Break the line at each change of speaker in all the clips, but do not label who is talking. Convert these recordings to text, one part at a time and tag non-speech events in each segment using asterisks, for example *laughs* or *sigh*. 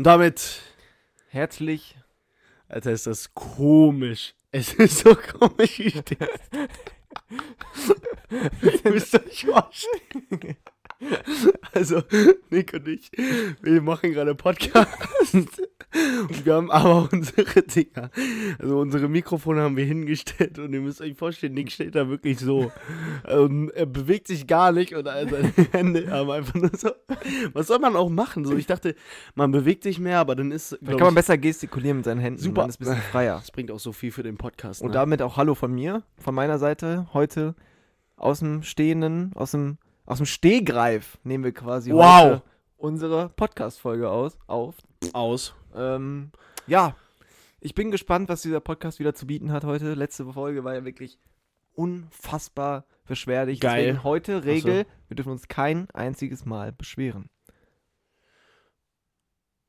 Und damit,
Herzlich.
Alter, ist das komisch. Es ist so komisch, wie ich *laughs* das. Müsst euch vorstellen. *laughs* Also, Nick und ich, wir machen gerade Podcast. Und wir haben aber unsere Dinger. Also, unsere Mikrofone haben wir hingestellt und ihr müsst euch vorstellen, Nick steht da wirklich so. Und er bewegt sich gar nicht und seine *laughs* Hände haben einfach nur so. Was soll man auch machen? So, ich dachte, man bewegt sich mehr, aber dann ist.
Da
glaub
kann man besser gestikulieren mit seinen Händen.
Super.
Dann ist ein bisschen freier.
das bringt auch so viel für den Podcast.
Und
ne?
damit auch Hallo von mir, von meiner Seite. Heute aus dem Stehenden, aus dem, aus dem Stehgreif nehmen wir quasi
Wow.
heute unsere Podcast-Folge aus, auf.
aus.
Ähm, ja, ich bin gespannt, was dieser Podcast wieder zu bieten hat heute. Letzte Folge war ja wirklich unfassbar beschwerlich.
Geil.
Deswegen heute Regel, wir dürfen uns kein einziges Mal beschweren.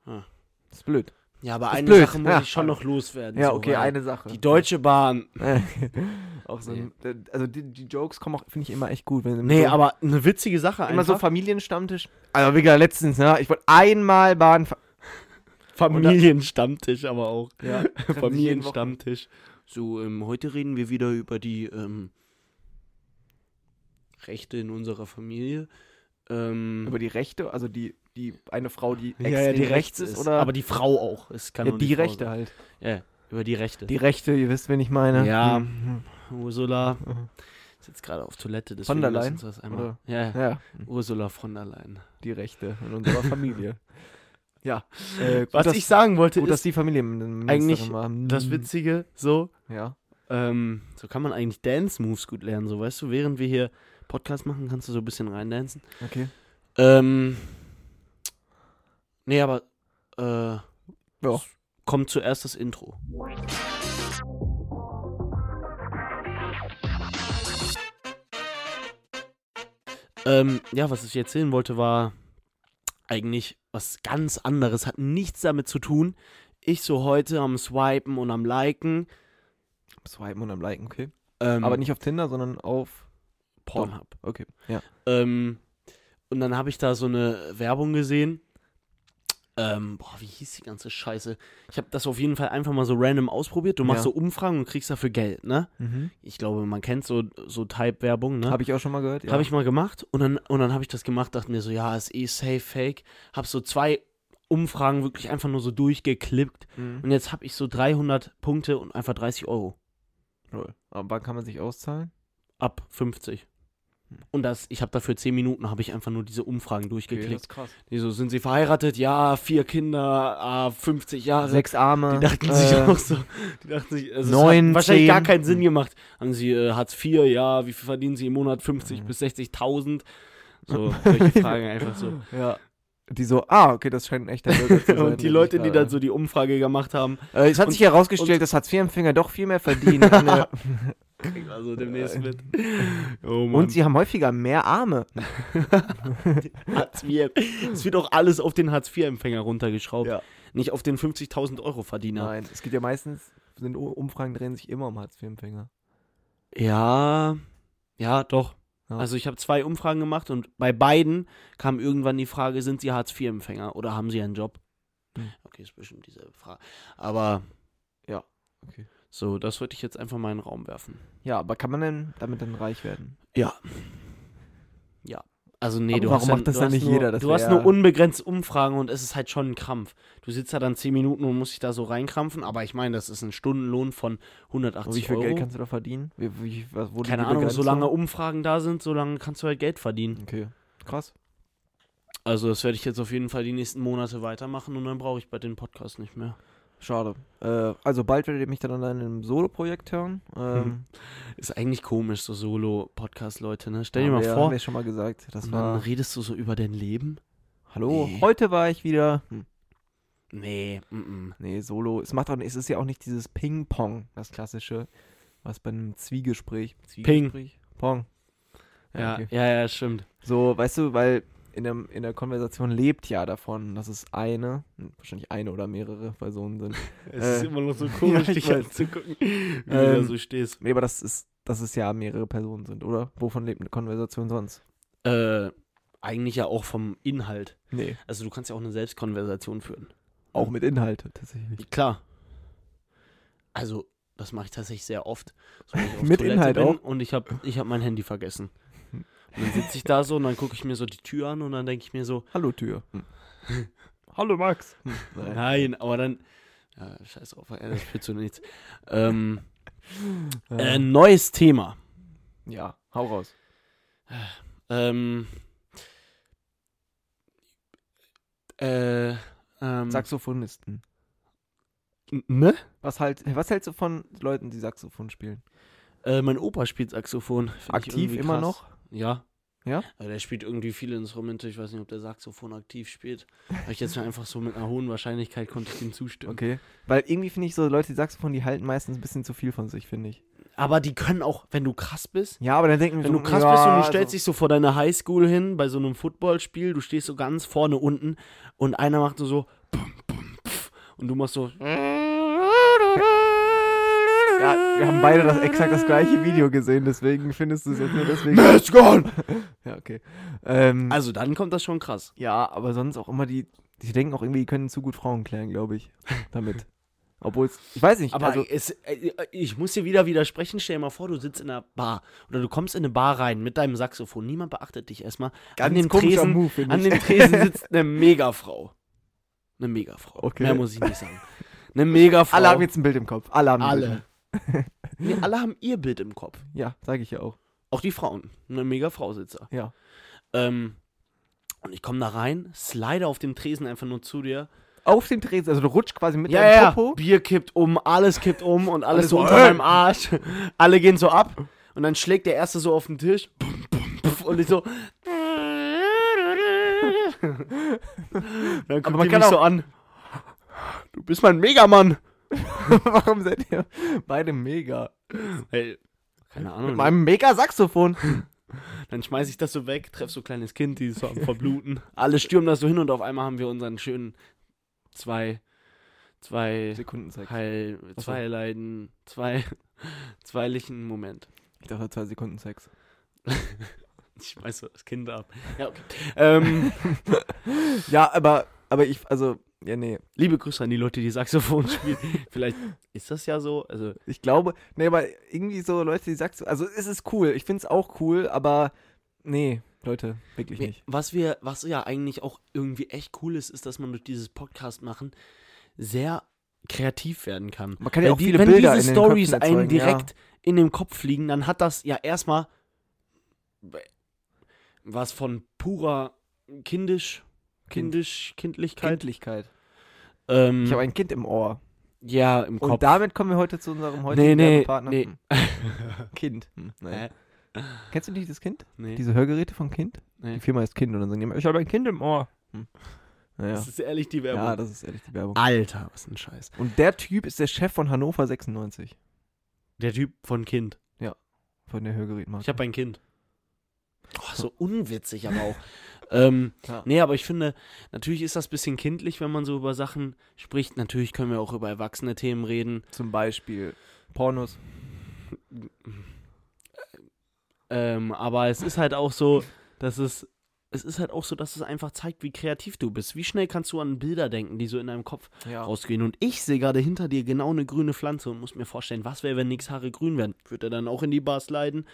Hm.
Das ist blöd.
Ja, aber
Ist
eine
blöd.
Sache muss
Ja.
ich schon noch loswerden.
Ja,
so,
okay, eine Sache.
Die Deutsche Bahn. *laughs*
auch so ein, also die, die Jokes kommen auch, finde ich, immer echt gut. Wenn
Nee,
so,
aber eine witzige Sache
immer so
einfach.
Familienstammtisch. Also wie gesagt, letztens, ne? Ich wollte einmal Bahn.
Familienstammtisch aber auch. *laughs*
Ja,
Familienstammtisch. So, ähm, heute reden wir wieder über die ähm, Rechte in unserer Familie. Ähm,
Über die Rechte, also die, die eine Frau, die
ja, ja, die
extrem
rechts ist,
oder
aber die Frau auch. Es kann
ja,
nur
die
Frau
Rechte
sein.
halt.
Ja, über die Rechte.
Die Rechte, ihr wisst, wen ich meine.
Ja.
Mhm.
Ursula
Mhm.
ist jetzt gerade auf Toilette.
Von
deswegen
der Leyen,
uns das einmal.
oder?
Ja, ja,
Ja,
Ursula von der Leyen.
die Rechte in unserer Familie. *laughs* ja. Äh, gut,
Was
dass,
ich sagen wollte,
gut, dass
ist
die Familienministerin
eigentlich
war.
das
Mhm.
Witzige so,
Ja.
Ähm, so kann man eigentlich Dance-Moves gut lernen. So, weißt du, während wir hier Podcast machen, kannst du so ein bisschen reindancen.
Okay.
Ähm, nee, aber äh,
Ja.
kommt zuerst das Intro. Ähm, ja, was ich erzählen wollte, war eigentlich was ganz anderes. Hat nichts damit zu tun. Ich so heute am Swipen und am Liken.
Swipen und am Liken, okay.
Ähm,
Aber nicht auf Tinder, sondern auf.
Pornhub.
Okay. Ja.
Ähm, und dann habe ich da so eine Werbung gesehen. Ähm, boah, wie hieß die ganze Scheiße? Ich habe das auf jeden Fall einfach mal so random ausprobiert. Du machst
Ja.
so Umfragen und kriegst dafür Geld, ne?
Mhm.
Ich glaube, man kennt so, so Type-Werbung, ne?
Habe ich auch schon mal gehört. Ja.
Habe ich mal gemacht und dann, und dann habe ich das gemacht, dachte mir so, ja, ist eh safe, fake. Hab so zwei Umfragen wirklich einfach nur so durchgeklippt
Mhm.
und jetzt habe ich so 300 Punkte und einfach 30 Euro.
Lol. Aber wann kann man sich auszahlen?
Ab 50. Und das, ich habe dafür 10 Minuten, habe ich einfach nur diese Umfragen durchgeklickt.
ist krass.
Die so, sind sie verheiratet? Ja, vier Kinder, ah, 50 Jahre.
Sechs Arme.
Die dachten
äh,
sich auch so, die dachten sich, also
neun,
es hat wahrscheinlich
zehn.
gar keinen Sinn gemacht. Haben sie äh, Hartz IV, ja, wie viel verdienen sie im Monat? 50
Mhm.
bis 60.000? So, *laughs* solche Fragen einfach so.
Ja. Die so, ah, okay, das scheint ein echter Bürger zu *laughs* sein.
Und die Leute, die
da-
dann so die Umfrage gemacht haben,
Äh, es hat
und-
sich herausgestellt, dass Hartz-IV-Empfänger doch viel mehr verdienen. *laughs*
Kriegen wir also demnächst mit. *laughs* Oh Mann.
und sie haben häufiger mehr Arme. *laughs*
Hartz IV. Es wird auch alles auf den Hartz-IV-Empfänger runtergeschraubt.
Ja.
Nicht auf den 50.000 Euro Verdiener.
Nein, es geht ja meistens, sind U- Umfragen drehen sich immer um Hartz-IV-Empfänger.
Ja, ja, doch.
Ja.
Also ich habe zwei Umfragen gemacht und bei beiden kam irgendwann die Frage, sind sie Hartz-IV-Empfänger oder haben sie einen Job?
Hm.
Okay, ist bestimmt dieselbe Frage. Aber ja,
Okay.
So, das wollte ich jetzt einfach mal in den Raum werfen.
Ja, aber kann man denn damit dann reich werden?
Ja. Ja. Also nee,
Aber
du
warum
hast
macht
dann,
das dann nicht
nur,
jeder? Das
du hast nur unbegrenzt Umfragen und es ist halt schon ein Krampf. Du sitzt da dann 10 Minuten und musst dich da so reinkrampfen, aber ich meine, das ist ein Stundenlohn von 180
Und wie viel
Euro.
Geld kannst du da verdienen? Wie, wie, wo
Keine Ahnung,
Begrenzung?
solange Umfragen da sind, solange kannst du halt Geld verdienen.
Okay, krass.
Also das werde ich jetzt auf jeden Fall die nächsten Monate weitermachen und dann brauche ich bei den Podcast nicht mehr.
Schade. Äh, also bald werdet ihr mich dann an einem Solo-Projekt hören. Ähm,
Hm. Ist eigentlich komisch, so Solo-Podcast-Leute, ne? Stell dir mal
wir,
vor,
Haben wir schon mal gesagt. Das
und dann
war.
redest du so über dein Leben.
Hallo,
Nee.
heute war ich wieder. Hm.
Nee, mm -mm.
Nee, Solo. Es macht auch, es ist ja auch nicht dieses Ping-Pong, das klassische, was bei einem Zwiegespräch. Zwiegespräch? Pong.
Ja,
okay.
ja, ja, stimmt.
So, weißt du, weil in der, in der Konversation lebt ja davon, dass es eine, wahrscheinlich eine oder mehrere Personen sind. *laughs*
Es
Äh,
ist immer noch so *laughs* komisch,
ja, ich
dich anzugucken, wie du da
Ähm,
so stehst.
Nee, aber das ist, dass es ja mehrere Personen sind, oder? Wovon lebt eine Konversation sonst?
Äh, eigentlich ja auch vom Inhalt.
Nee.
Also du kannst ja auch eine Selbstkonversation führen.
Auch mit Inhalt tatsächlich.
Klar. Also, das mache ich tatsächlich sehr oft. So, *laughs*
Mit
Toilette
Inhalt
bin
auch?
Und ich habe ich hab mein Handy vergessen. Und dann sitze ich da so und dann gucke ich mir so die Tür an und dann denke ich mir so,
Hallo Tür. *laughs* Hallo Max. Nein.
nein, aber dann. Ja, scheiß auf, ey, das führt zu nichts. Ähm, äh, neues Thema.
ja, hau raus.
Ähm, äh, ähm,
Saxophonisten.
ne?
Was, halt, was hältst du von Leuten, die Saxophon spielen?
Äh, mein Opa spielt Saxophon.
Aktiv immer noch?
Ja.
Ja?
Also der spielt irgendwie viele Instrumente. Ich weiß nicht, ob der Saxophon aktiv spielt. Habe ich jetzt mir einfach so mit einer hohen Wahrscheinlichkeit konnte ich ihm zustimmen.
Okay. Weil irgendwie finde ich so, Leute, die Saxophon, die halten meistens ein bisschen zu viel von sich, finde ich.
Aber die können auch, wenn du krass bist,
Ja, aber dann denken wir
wenn
so,
du krass
ja,
bist und du stellst dich so vor deine Highschool hin bei so einem Footballspiel, du stehst so ganz vorne unten und einer macht so so und du machst so
Ja, wir haben beide das exakt das gleiche Video gesehen, deswegen findest du es jetzt nur deswegen.
Let's go! *laughs*
ja, okay. Ähm,
Also dann kommt das schon krass.
ja, aber sonst auch immer die, die denken auch irgendwie, die können zu gut Frauen klären, glaube ich. *laughs* Damit. Obwohl es, ich weiß nicht,
Aber
also,
es, äh, ich muss dir wieder widersprechen. Stell dir mal vor, du sitzt in einer Bar oder du kommst in eine Bar rein mit deinem Saxophon. Niemand beachtet dich erstmal. an dem Tresen,
Move,
an dem Tresen *laughs* sitzt eine Megafrau. Eine Megafrau.
Okay.
Mehr muss ich nicht sagen. Eine Megafrau.
Alle haben jetzt ein Bild im Kopf. Alle haben ein Bild.
Alle. Nee, *laughs* alle haben ihr Bild im Kopf.
Ja, sage ich ja auch.
Auch die Frauen. Eine Megafrau sitzt da.
Ja.
Ähm, und ich komme da rein, slide auf dem Tresen einfach nur zu dir.
Auf dem Tresen, also du rutschst quasi mit
ja,
deinem
ja,
Popo.
Bier kippt um, alles kippt um und alles
Alle
so unter
äh.
meinem Arsch. Alle gehen so ab und dann schlägt der Erste so auf den Tisch. Und ich so. *laughs* dann guckt
Aber man kann
mich
auch-
so an. Du bist mein Megamann. *laughs*
Warum seid ihr beide mega?
Hey, keine Ahnung.
Mit meinem Mega-Saxophon. *laughs*
Dann schmeiß ich das so weg, treff so ein kleines Kind, die ist so am *laughs* Verbluten. Alle stürmen das so hin und auf einmal haben wir unseren schönen zwei, zwei
Sekunden Sex.
Heil, zwei Leiden, zwei, zweilichen Moment.
Ich dachte zwei Sekunden Sex.
Ich schmeiß so das Kind ab. Ja, okay. ähm,
Ja, aber, aber ich, also, ja, nee.
liebe Grüße an die Leute, die Saxophon *laughs* spielen. Vielleicht ist das ja so. Also,
Ich glaube, nee, aber irgendwie so Leute, die Saxophon, also es ist cool. Ich finde es auch cool, aber nee, Leute, wirklich
wir-
nicht.
was wir, was ja eigentlich auch irgendwie echt cool ist, ist, dass man durch dieses Podcast machen sehr kreativ werden kann.
Man kann ja auch
die,
viele
wenn
Bilder
diese
in den
Stories einen
erzeugen, ja.
direkt in dem Kopf fliegen, dann hat das ja erstmal was von purer kindisch,
Kind.
Kindisch, Kindlichkeit.
Kindlichkeit.
Ähm,
Ich habe ein Kind im Ohr.
ja, im Kopf.
Und damit kommen wir heute zu unserem heutigen
Nee, nee,
Werbepartner.
nee. *laughs*
Kind. Hm, nein.
Äh,
Kennst du nicht das Kind?
nee,
Diese Hörgeräte von Kind?
nee.
Die Firma heißt Kind und dann sagen die immer, ich habe ein Kind im Ohr. Hm. Naja.
Das ist ehrlich die Werbung.
Ja, das ist ehrlich die Werbung.
Alter, was ein Scheiß.
Und der Typ ist der Chef von Hannover 96.
Der Typ von Kind.
Von der Hörgerätmarke.
Ich habe ein Kind. Oh, so unwitzig aber auch. *laughs* ähm,
Ja.
nee, aber ich finde, natürlich ist das ein bisschen kindlich, wenn man so über Sachen spricht. Natürlich können wir auch über erwachsene Themen reden.
Zum Beispiel Pornos.
Ähm, aber es ist halt auch so, dass es. Es ist halt auch so, dass es einfach zeigt, wie kreativ du bist. Wie schnell kannst du an Bilder denken, die so in deinem Kopf
Ja.
rausgehen. Und ich sehe gerade hinter dir genau eine grüne Pflanze und muss mir vorstellen, was wäre, wenn nix Haare grün wären? Würde er dann auch in die Bars leiden?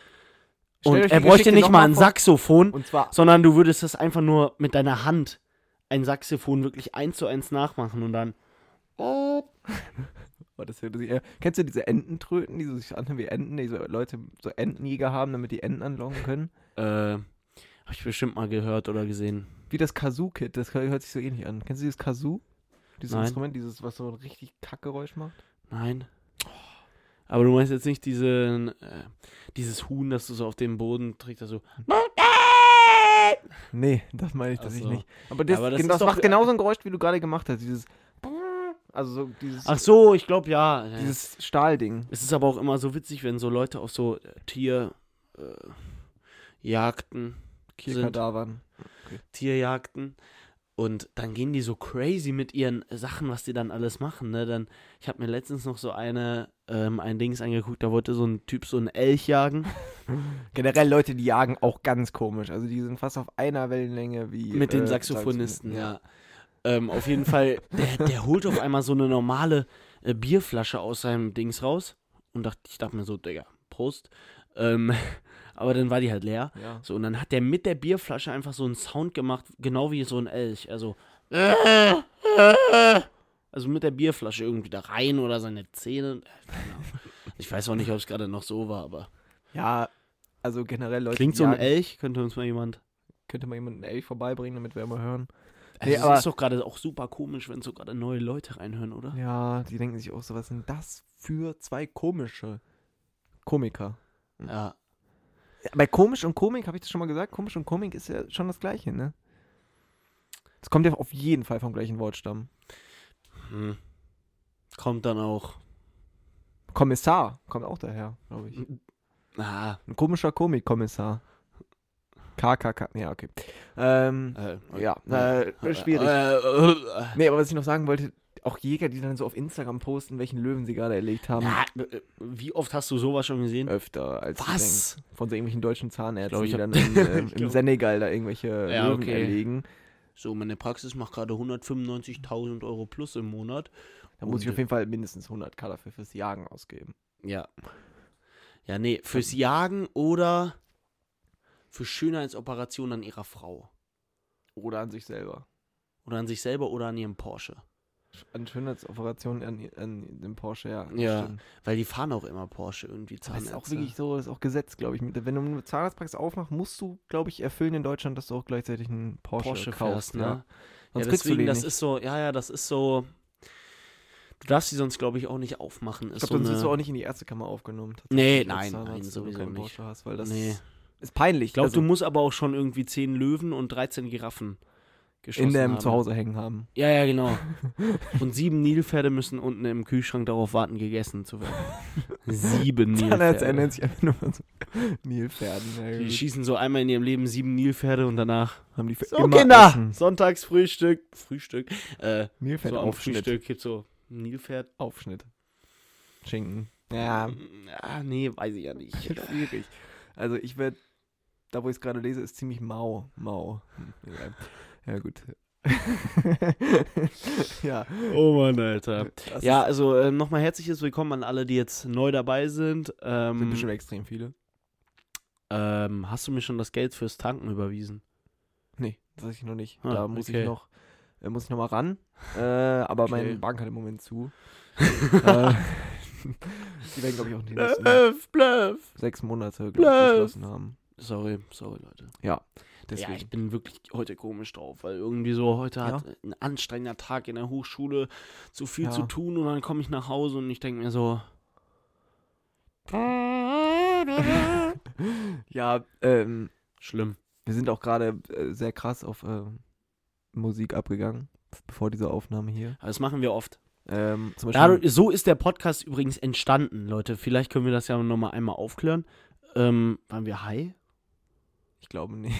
Und er bräuchte nicht mal ein. Saxophon,
Und zwar,
sondern du würdest das einfach nur mit deiner Hand ein Saxophon wirklich eins zu eins nachmachen und dann. *laughs*
oh, das hört sich eher, kennst du diese Ententröten, die so sich anhören wie Enten, die so Leute so Entenjäger haben, damit die Enten anlocken können?
Äh, hab ich bestimmt mal gehört oder gesehen.
Wie das Kazoo-Kit, das hört sich so ähnlich an. Kennst du dieses Kazoo? Dieses
Nein.
Instrument, dieses, was so ein richtig Kackgeräusch macht?
Nein. Aber du meinst jetzt nicht diese, äh, dieses Huhn, das du so auf dem Boden trägst, also.
Nee, das meine ich tatsächlich
so.
nicht. Aber das,
aber das
das, macht genauso ein Geräusch, wie du gerade gemacht hast. Dieses. Also so dieses,
Ach so, ich glaube ja.
Dieses Stahlding.
Es ist aber auch immer so witzig, wenn so Leute auf so äh, Tier. Äh, Jagden sind.
Tierkadavern.
Tierjagden. Und dann gehen die so crazy mit ihren Sachen, was die dann alles machen. Ne? Dann, ich habe mir letztens noch so eine, ähm, ein Dings angeguckt, da wollte so ein Typ so einen Elch jagen. *laughs*
Generell Leute, die jagen auch ganz komisch. Also die sind fast auf einer Wellenlänge wie.
mit den
äh,
Saxophonisten,
Saxophon-
ja. Ähm, auf jeden Fall, der, der holt auf einmal so eine normale äh, Bierflasche aus seinem Dings raus. Und dacht, ich dachte mir so, Digga, Prost. Ähm, *laughs* aber dann war die halt leer.
Ja.
So, und dann hat der mit der Bierflasche einfach so einen Sound gemacht, genau wie so ein Elch. Also, *laughs* also mit der Bierflasche irgendwie da rein oder seine Zähne. Äh. *laughs* Ich weiß auch nicht, ob es gerade noch so war, aber.
Ja, also generell Leute.
Klingt so ein Elch, könnte uns mal jemand.
Könnte mal jemand einen Elch vorbeibringen, damit wir mal hören.
Also
Nee,
es
aber-
ist doch gerade auch super komisch, wenn so gerade neue Leute reinhören, oder?
Ja, die denken sich auch so, was sind das für zwei komische Komiker?
Ja.
Ja, bei komisch und Komik, habe ich das schon mal gesagt? Komisch und Komik ist ja schon das Gleiche, ne? Das kommt ja auf jeden Fall vom gleichen Wortstamm.
Hm. Kommt dann auch.
Kommissar kommt auch daher, glaube ich.
Ah,
Ein komischer Komikkommissar. KKK, ja, okay. Ähm,
äh,
ja, äh, schwierig.
Äh, äh, äh,
nee, aber was ich noch sagen wollte, auch Jäger, die dann so auf Instagram posten, welchen Löwen sie gerade erlegt haben.
ja, äh, wie oft hast du sowas schon gesehen?
Öfter als du
Was?
denkst. Von so irgendwelchen deutschen Zahnärzten, die dann *laughs* in,
ich
im Senegal da irgendwelche
Ja,
Löwen
okay.
erlegen.
So, meine Praxis macht gerade 195.000 Euro plus im Monat.
Da muss ich auf jeden Fall mindestens 100k dafür fürs Jagen ausgeben.
Ja. Ja, nee, fürs Jagen oder für Schönheitsoperationen an ihrer Frau.
Oder an sich selber.
Oder an sich selber oder an ihrem Porsche.
An Schönheitsoperationen an, an dem Porsche, ja.
Ja,
stimmt.
Weil die fahren auch immer Porsche irgendwie
Das ist
Zahnärzte.
auch wirklich so, das ist auch Gesetz, glaube ich. Wenn du eine Zahnarztpraxis aufmachst, musst du, glaube ich, erfüllen in Deutschland, dass du auch gleichzeitig einen Porsche,
Porsche
kaufst.
fährst,
ja.
ne?
Sonst
ja, deswegen, das
nicht.
ist so, ja, ja, das ist so. Du darfst sie sonst, glaube ich, auch nicht aufmachen.
ich
Ist
glaube,
so
sonst
eine,
bist du auch nicht in die Ärztekammer aufgenommen.
Nee, nein,
Zahnarzt,
nein, sowieso nicht.
Porsche hast, weil das
Nee.
ist peinlich.
Ich glaube,
also
du musst aber auch schon irgendwie 10 Löwen und 13 Giraffen geschossen
in
haben.
Zuhause hängen haben.
Ja, ja, genau. *laughs* Und sieben Nilpferde müssen unten im Kühlschrank darauf warten, gegessen zu werden. *laughs* sieben Nilpferde.
ernennt sich einfach nur so *laughs* Nilpferden. Ja,
Die schießen so einmal in ihrem Leben sieben Nilpferde und danach.
haben die für
So,
immer
Kinder!
Essen.
Sonntagsfrühstück. Frühstück. Äh,
Nilpferd
so
Aufschnitt.
Frühstück gibt so Nilpferd.
Aufschnitt. Schinken. Ja,
Ah, nee, weiß ich ja nicht.
schwierig. Also ich werde, da wo ich es gerade lese, ist ziemlich mau. Mau. Hm, egal. Ja, gut. *laughs* ja.
Oh Mann, Alter.
Das
Ja, also äh, nochmal herzliches Willkommen an alle, die jetzt neu dabei sind.
sind
Ähm,
bestimmt extrem viele.
ähm, hast du mir schon das Geld fürs Tanken überwiesen?
Nee, das weiß ich noch nicht.
Ah,
da muss
okay.
ich noch, äh, muss ich noch mal ran. Äh, aber
Okay.
meine Bank hat im Moment zu. *laughs* äh, die werden, glaube ich, auch die nächsten
Bluff, bluff.
sechs Monate, glaube ich,
Bluff.
geschlossen haben.
Sorry, sorry, Leute.
Deswegen.
Ja, ich bin wirklich heute komisch drauf, weil irgendwie so heute
Ja.
hat ein anstrengender Tag in der Hochschule, zu viel
Ja.
zu tun und dann komme ich nach Hause und ich denke mir so, *laughs*
ja, ähm,
schlimm.
wir sind auch gerade äh, sehr krass auf ähm, Musik abgegangen, bevor diese Aufnahme hier.
Das machen wir oft.
Ähm,
Dadurch, so ist der Podcast übrigens entstanden, Leute. Vielleicht können wir das ja nochmal einmal aufklären. Ähm, waren wir high?
Ich glaube nicht.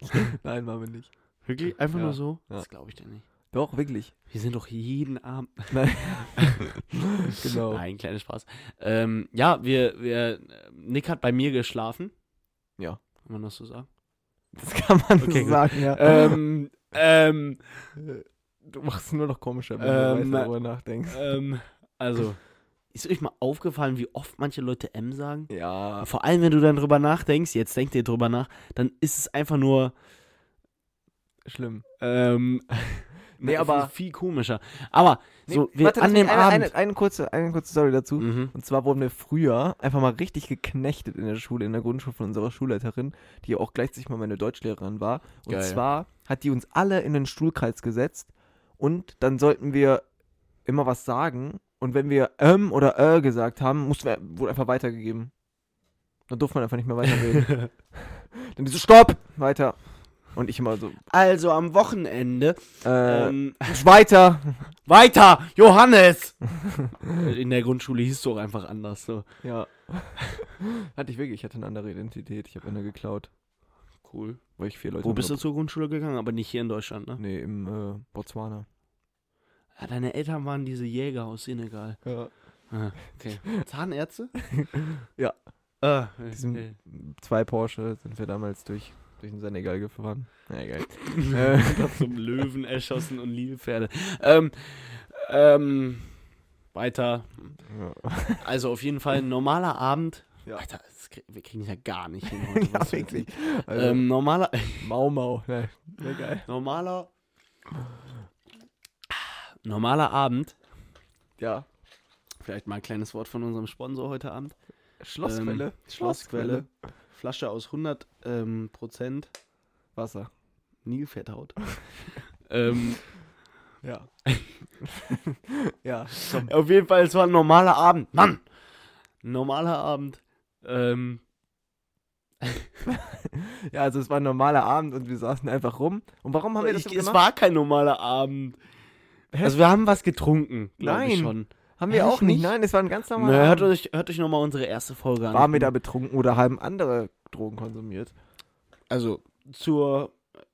*laughs* Nein, waren wir nicht.
Wirklich? Einfach
Ja,
nur so?
ja.
Das glaube ich dir nicht.
Doch, wirklich.
Wir sind doch jeden Abend. *laughs*
Nein. *laughs* genau.
Nein, kleiner Spaß. Ähm, ja, wir, wir, Nick hat bei mir geschlafen.
Ja.
Kann man das so sagen?
Das kann man
Okay,
so sagen, ja.
ähm, ähm,
du machst es nur noch komischer, wenn
Ähm,
du darüber nachdenkst.
ähm, also, ist euch mal aufgefallen, wie oft manche Leute M sagen?
Ja.
Vor allem, wenn du dann drüber nachdenkst, jetzt denkt ihr drüber nach, dann ist es einfach nur,
Schlimm.
ähm, *laughs*
Nee,
na, *laughs*
aber-
viel komischer. Aber, so, wir,
warte,
an dem
eine,
Abend.
Eine, eine, kurze, eine kurze Story dazu.
Mhm.
Und zwar wurden wir früher einfach mal richtig geknechtet in der Schule, in der Grundschule von unserer Schulleiterin, die auch gleichzeitig mal meine Deutschlehrerin war. Und
Geil.
zwar hat die uns alle in den Stuhlkreis gesetzt und dann sollten wir immer was sagen. Und wenn wir ähm oder äh gesagt haben, mussten wir, wurde einfach weitergegeben. Dann durfte man einfach nicht mehr weiterreden. *laughs* dann die so, stopp, weiter. Und ich immer so,
Also am Wochenende.
äh,
Ähm,
weiter. *laughs*
weiter, Johannes! *laughs* In der Grundschule hieß es auch einfach anders. So.
Ja. hatte ich wirklich, ich hatte eine andere Identität. Ich habe eine geklaut,
Cool.
weil ich vier Leute
Wo bist du zur Grundschule gegangen? Aber nicht hier in Deutschland, ne?
Nee, im äh, Botswana.
Ja, deine Eltern waren diese Jäger aus Senegal.
Ja.
Ah, okay. *laughs* Zahnärzte?
Ja.
Ah, okay.
zwei Porsche sind wir damals durch durch den Senegal gefahren. Na egal. *laughs* äh,
zum Löwen erschossen und liebe Pferde. Ähm, ähm, weiter.
ja.
Also auf jeden Fall ein normaler Abend.
Ja.
Alter, das, krieg- wir kriegen es ja gar nicht hin *laughs* heute.
ja, wirklich. Also,
ähm, normaler,
Mau Mau. Ne, sehr geil.
normaler, normaler Abend.
Ja.
Vielleicht mal ein kleines Wort von unserem Sponsor heute Abend.
Schlossquelle.
Ähm, Schlossquelle. Flasche aus 100 ähm, Prozent
Wasser.
Nilfetthaut. *laughs* ähm,
Ja. *laughs* ja, komm.
auf jeden Fall, es war ein normaler Abend. Mann! Normaler Abend. Ähm, *laughs*
Ja, also es war ein normaler Abend und wir saßen einfach rum. Und warum haben wir das
ich,
so
es
gemacht?
war kein normaler Abend.
Hä?
Also wir haben was getrunken, glaube ich
Nein.
schon.
haben wir auch nicht.
nicht?
Nein, es war ein ganz normaler
Na, hört
Abend.
euch, hört euch nochmal unsere erste Folge an.
Waren wir da betrunken oder haben andere Drogen konsumiert?
Also zur,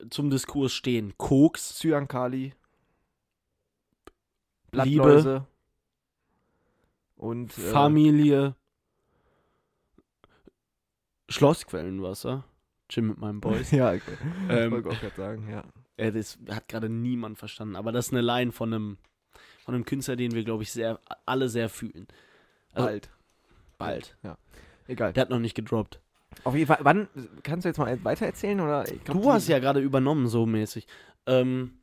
zum Diskurs stehen. Koks,
Cyankali.
Liebe.
Blattläuse. Und äh,
Familie, Schlossquellenwasser. Gym mit meinen Boys. *laughs*
Ja, okay.
Ähm,
wollte ich auch gerade sagen, ja.
Äh, das hat gerade niemand verstanden, aber das ist eine Line von einem, von einem Künstler, den wir, glaube ich, sehr, alle sehr fühlen. Also,
Bald.
Bald.
Egal.
Der hat noch nicht gedroppt.
Auf jeden Fall, wann, kannst du jetzt mal weiter erzählen oder? Glaub,
Du hast ja gerade übernommen, so mäßig. Ähm,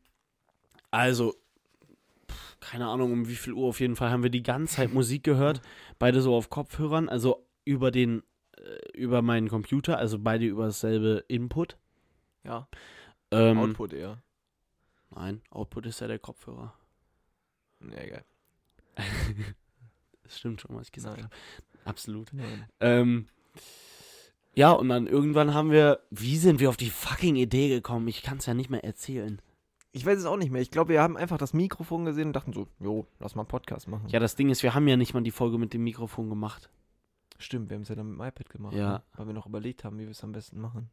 also, pff, keine Ahnung, um wie viel Uhr auf jeden Fall haben wir die ganze Zeit Musik gehört. Beide so auf Kopfhörern, also über den, äh, über meinen Computer, also beide über dasselbe Input.
Ja,
Ähm,
Output eher.
Nein, Output ist ja der Kopfhörer.
Ja, egal. *laughs*
Das stimmt schon, was ich gesagt habe. Absolut.
Nein.
Ähm, ja, und dann irgendwann haben wir, wie sind wir auf die fucking Idee gekommen? Ich kann es ja nicht mehr erzählen.
Ich weiß es auch nicht mehr. Ich glaube, wir haben einfach das Mikrofon gesehen und dachten so, jo, lass mal einen Podcast machen.
Ja, das Ding ist, wir haben ja nicht mal die Folge mit dem Mikrofon gemacht.
Stimmt, wir haben es ja dann mit dem iPad gemacht.
Ja.
Ne? Weil wir noch überlegt haben, wie wir es am besten machen.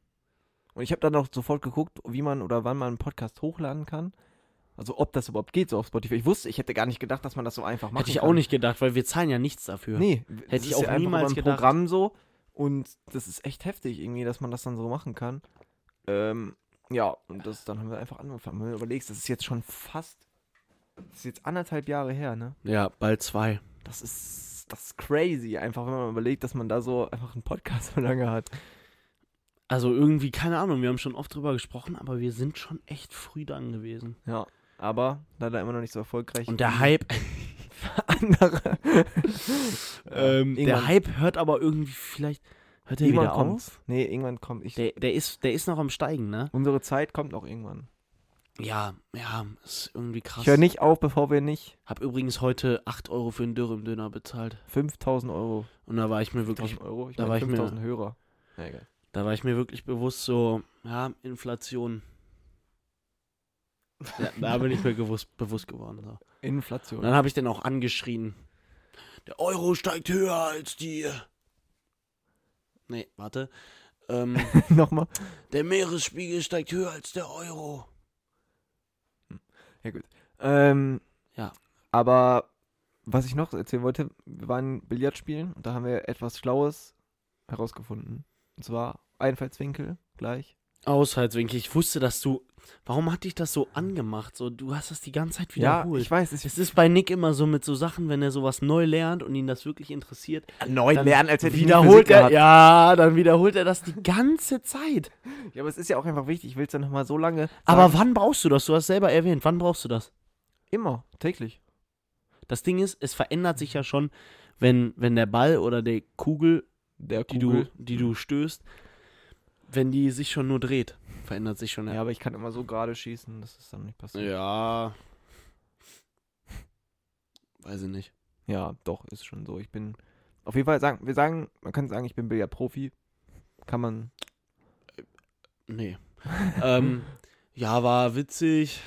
Und ich habe dann auch sofort geguckt, wie man oder wann man einen Podcast hochladen kann. Also ob das überhaupt geht, so auf Spotify. Ich wusste, ich hätte gar nicht gedacht, dass man das so einfach macht.
Hätte ich auch nicht gedacht, weil wir zahlen ja nichts dafür.
Nee,
Hätte ich auch
ja
niemals
ein
gedacht.
Programm so. Und das ist echt heftig irgendwie, dass man das dann so machen kann. Ähm, ja, und das dann haben wir einfach angefangen. Wenn du überlegst, das ist jetzt schon fast, das ist jetzt anderthalb Jahre her, ne?
Ja, bald zwei.
Das ist, das ist crazy, einfach wenn man überlegt, dass man da so einfach einen Podcast *laughs* so lange hat.
Also irgendwie, keine Ahnung, wir haben schon oft drüber gesprochen, aber wir sind schon echt früh dran gewesen.
Ja, aber leider immer noch nicht so erfolgreich.
Und der Hype, *laughs*
andere. *laughs*
ähm, der Hype hört aber irgendwie vielleicht, hört er
irgendwann
wieder
kommt's.
auf?
Nee, irgendwann kommt ich.
Der, der, ist, der ist noch am Steigen, ne?
Unsere Zeit kommt auch irgendwann.
Ja, ja, ist irgendwie krass.
Ich höre nicht auf, bevor wir nicht
Hab übrigens heute 8 Euro für einen Dürüm-Döner bezahlt.
5000 Euro.
Und da war ich mir wirklich
5000 Euro? Ich
da war ich mir-
5000 Hörer. Ja, egal.
Da war ich mir wirklich bewusst so, ja, Inflation. Ja, da bin ich mir gewusst, bewusst geworden. So. Und
Inflation.
dann habe ich den auch angeschrien. Der Euro steigt höher als die. Nee, warte. Ähm, *laughs*
Nochmal.
der Meeresspiegel steigt höher als der Euro.
Ja, gut. Ähm,
Ja.
Aber was ich noch erzählen wollte, wir waren Billard spielen und da haben wir etwas Schlaues herausgefunden. Und zwar Einfallswinkel gleich.
Aushaltswinkel. Ich wusste, dass du. Warum hat dich das so angemacht? So, du hast das die ganze Zeit
Ja,
wiederholt.
ich weiß, es
es ist bei Nick immer so mit so Sachen, wenn er sowas neu lernt und ihn das wirklich interessiert.
neu
dann
lernen, als hätte ich
wiederholt er, ja, dann wiederholt er das die ganze Zeit. *laughs*
Ja, aber es ist ja auch einfach wichtig. Ich will es ja nochmal so lange.
Aber
sagen.
wann brauchst du das? Du hast selber erwähnt, wann brauchst du das?
immer, täglich.
Das Ding ist, es verändert sich ja schon, wenn, wenn der Ball oder die Kugel,
Der
die du, die du stößt, wenn die sich schon nur dreht, verändert sich schon.
Ja, aber ich kann immer so gerade schießen, das ist dann nicht passiert.
ja. Weiß ich nicht.
Ja, doch, ist schon so. Ich bin. Auf jeden Fall sagen, wir sagen, man kann sagen, ich bin Billard-Profi. Kann man.
Nee. ähm, *laughs* ja, war witzig.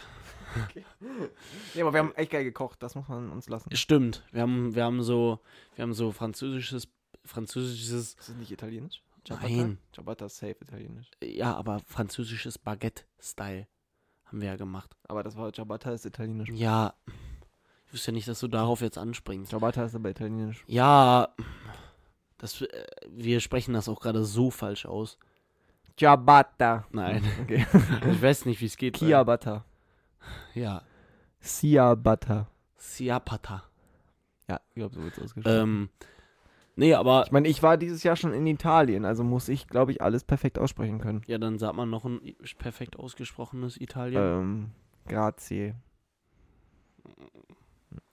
Ja, aber wir haben echt geil gekocht, das muss man uns lassen.
Stimmt. Wir haben, wir haben so, wir haben so französisches, französisches,
Ist das nicht italienisch?
Nein.
Ciabatta ist safe italienisch.
ja, aber französisches Baguette-Style haben wir ja gemacht.
Aber das war Ciabatta ist italienisch.
Ja, ich wusste ja nicht, dass du darauf jetzt anspringst.
Ciabatta ist aber italienisch.
Ja, das, äh, wir sprechen das auch gerade so falsch aus.
Ciabatta.
Nein. *laughs*
Okay. *laughs*
ich weiß nicht, wie es geht.
Ciabatta.
Ja.
Ciabatta.
Siapata.
Ja, ich glaube, so wird es ausgesprochen.
Ähm, nee, aber
ich meine, ich war dieses Jahr schon in Italien, also muss ich, glaube ich, alles perfekt aussprechen können.
ja, dann sagt man noch ein perfekt ausgesprochenes Italien.
Ähm, grazie.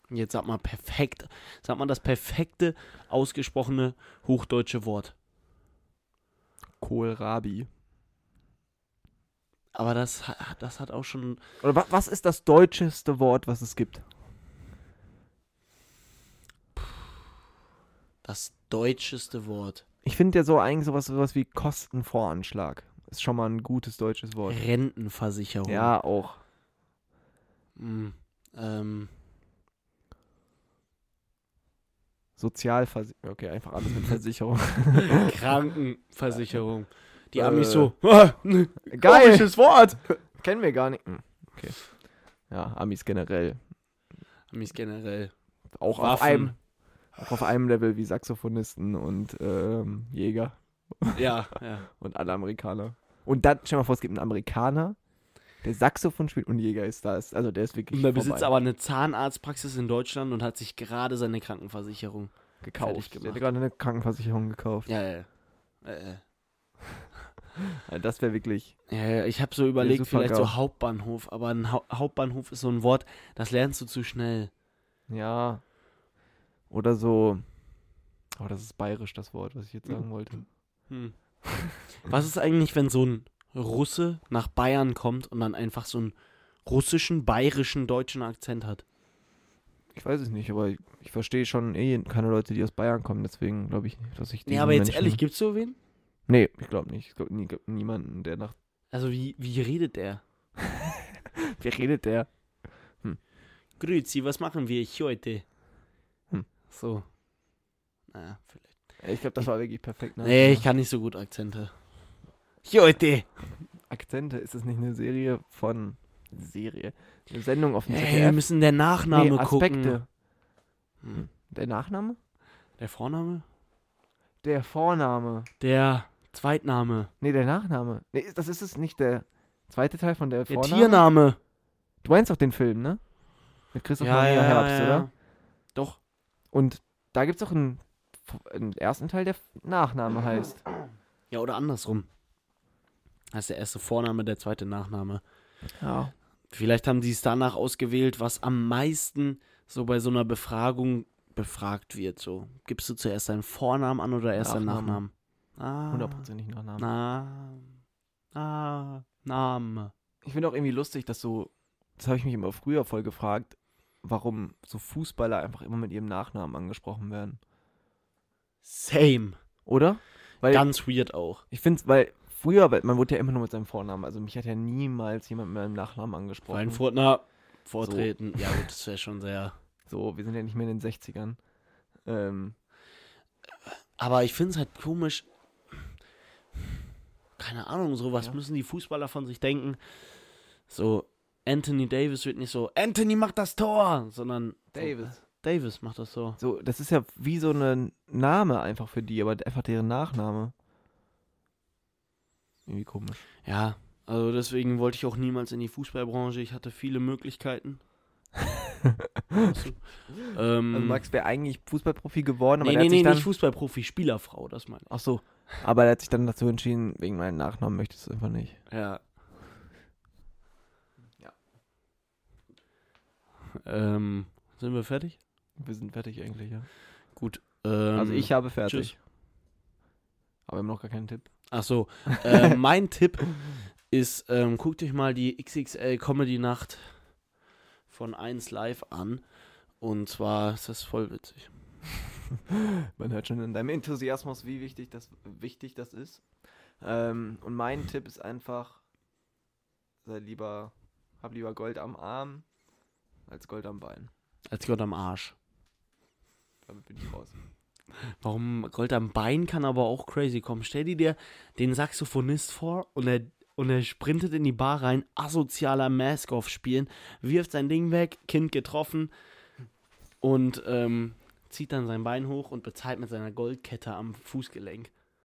Jetzt sag mal perfekt, sag mal das perfekte ausgesprochene hochdeutsche Wort.
Kohlrabi.
Aber das, das hat auch schon.
Oder wa was ist das deutscheste Wort, was es gibt?
Das deutscheste Wort.
Ich finde ja so eigentlich sowas, sowas wie Kostenvoranschlag. Ist schon mal ein gutes deutsches Wort.
Rentenversicherung.
Ja, auch.
Mm, ähm,
Sozialversicherung. Okay, einfach alles mit *laughs* Versicherung.
Krankenversicherung. Die
Äh.
Amis so. *laughs*
Geil!
Komisches Wort. *laughs*
Kennen wir gar nicht. Hm, Okay. Ja, Amis generell.
Amis generell.
Auch auf,
Waffen.
einem, auch auf einem Level wie Saxophonisten und ähm, Jäger
Ja, *laughs* ja.
und alle Amerikaner. Und dann, stell dir mal vor, es gibt einen Amerikaner, der Saxophon spielt und Jäger ist da. Also der ist wirklich
Und er besitzt
vorbei.
aber eine Zahnarztpraxis in Deutschland und hat sich gerade seine Krankenversicherung.
gekauft. Der hat gerade eine Krankenversicherung gekauft.
Ja, ja. Äh. *laughs*
Ja, das wäre wirklich.
Ja, ja, ich habe so überlegt, vielleicht so Hauptbahnhof, aber ein Hau Hauptbahnhof ist so ein Wort, das lernst du zu schnell.
Ja. Oder so. Oh, das ist bayerisch, das Wort, was ich jetzt sagen wollte.
Hm. *laughs* Was ist eigentlich, wenn so ein Russe nach Bayern kommt und dann einfach so einen russischen, bayerischen, deutschen Akzent hat?
Ich weiß es nicht, aber ich, ich verstehe schon eh keine Leute, die aus Bayern kommen, deswegen glaube ich nicht, dass ich
Nee,
diesen
aber jetzt
Menschen-
ehrlich, gibt's so wen?
Nee, ich glaube nicht. Ich glaube nie, niemanden, der nach.
Also wie, wie redet der? *laughs*
Wie redet der?
Grüezi, was machen wir heute? So. Naja, vielleicht.
Ich glaube, das war wirklich perfekt. Ne?
Nee, ich kann nicht so gut Akzente. Heute.
Akzente, ist es nicht eine Serie von. Serie? Eine Sendung auf dem
Hey, wir
ZDF?
müssen der Nachname
nee,
gucken.
Aspekte.
Hm.
Der Nachname?
Der Vorname?
Der Vorname.
Der Zweitname.
Nee, der Nachname. Nee, das ist es nicht der zweite Teil von der
Der
Vorname.
Tiername.
Du meinst doch den Film, ne? Mit Christoph
Ja,
Maria
ja,
Herbst,
ja,
oder?
ja. Doch.
Und da gibt's auch einen, einen ersten Teil, der Nachname heißt.
Ja, oder andersrum. Das ist der erste Vorname, der zweite Nachname.
Ja.
Vielleicht haben sie es danach ausgewählt, was am meisten so bei so einer Befragung befragt wird. So, gibst du zuerst deinen Vornamen an oder erst deinen
Nachnamen.
Nachnamen? Ah,
Hundertprozentig Nachname.
Na, ah, Name.
Ich finde auch irgendwie lustig, dass so, das habe ich mich immer früher voll gefragt, warum so Fußballer einfach immer mit ihrem Nachnamen angesprochen werden.
Same.
Oder? Weil
Ganz weird auch.
ich finde weil früher, weil man wurde ja immer nur mit seinem Vornamen, also mich hat ja niemals jemand mit meinem Nachnamen angesprochen.
Weinfurtner vortreten. Ja, gut, das wäre schon sehr.
So, wir sind ja nicht mehr in den 60ern. Ähm,
Aber ich finde es halt komisch. Keine Ahnung, so was
Ja.
müssen die Fußballer von sich denken. So, Anthony Davis wird nicht so, Anthony macht das Tor, sondern
Davis.
So, Davis macht das Tor.
So, das ist ja wie so ein Name einfach für die, aber einfach deren Nachname. Irgendwie komisch.
Ja, also deswegen wollte ich auch niemals in die Fußballbranche. Ich hatte viele Möglichkeiten. Du? *laughs* ähm,
Also Max wäre eigentlich Fußballprofi geworden, aber
nee,
der
nee,
hat sich
nee,
dann.
nicht Fußballprofi, Spielerfrau, das meine
Ach so. Aber er hat sich dann dazu entschieden, wegen meinem Nachnamen möchtest du einfach nicht.
ich.
Ja.
Ähm, sind wir fertig?
Wir sind fertig eigentlich, ja.
Gut. Ähm,
also ich habe fertig.
tschüss.
Aber wir haben noch gar keinen Tipp.
Ach so. Äh, *laughs* mein Tipp ist, ähm, guckt euch mal die XXL Comedy Nacht von 1 Live an. Und zwar ist das voll witzig. *laughs*
Man hört schon in deinem Enthusiasmus, wie wichtig das, wichtig das ist. Ähm, und mein Tipp ist einfach, sei lieber, hab lieber Gold am Arm als Gold am Bein.
Als Gott am Arsch.
Damit bin ich raus.
Warum Gold am Bein kann aber auch crazy kommen. Stell dir dir den Saxophonist vor und er, und er sprintet in die Bar rein, asozialer Mask-Off spielen, wirft sein Ding weg, Kind getroffen und ähm, zieht dann sein Bein hoch und bezahlt mit seiner Goldkette am Fußgelenk.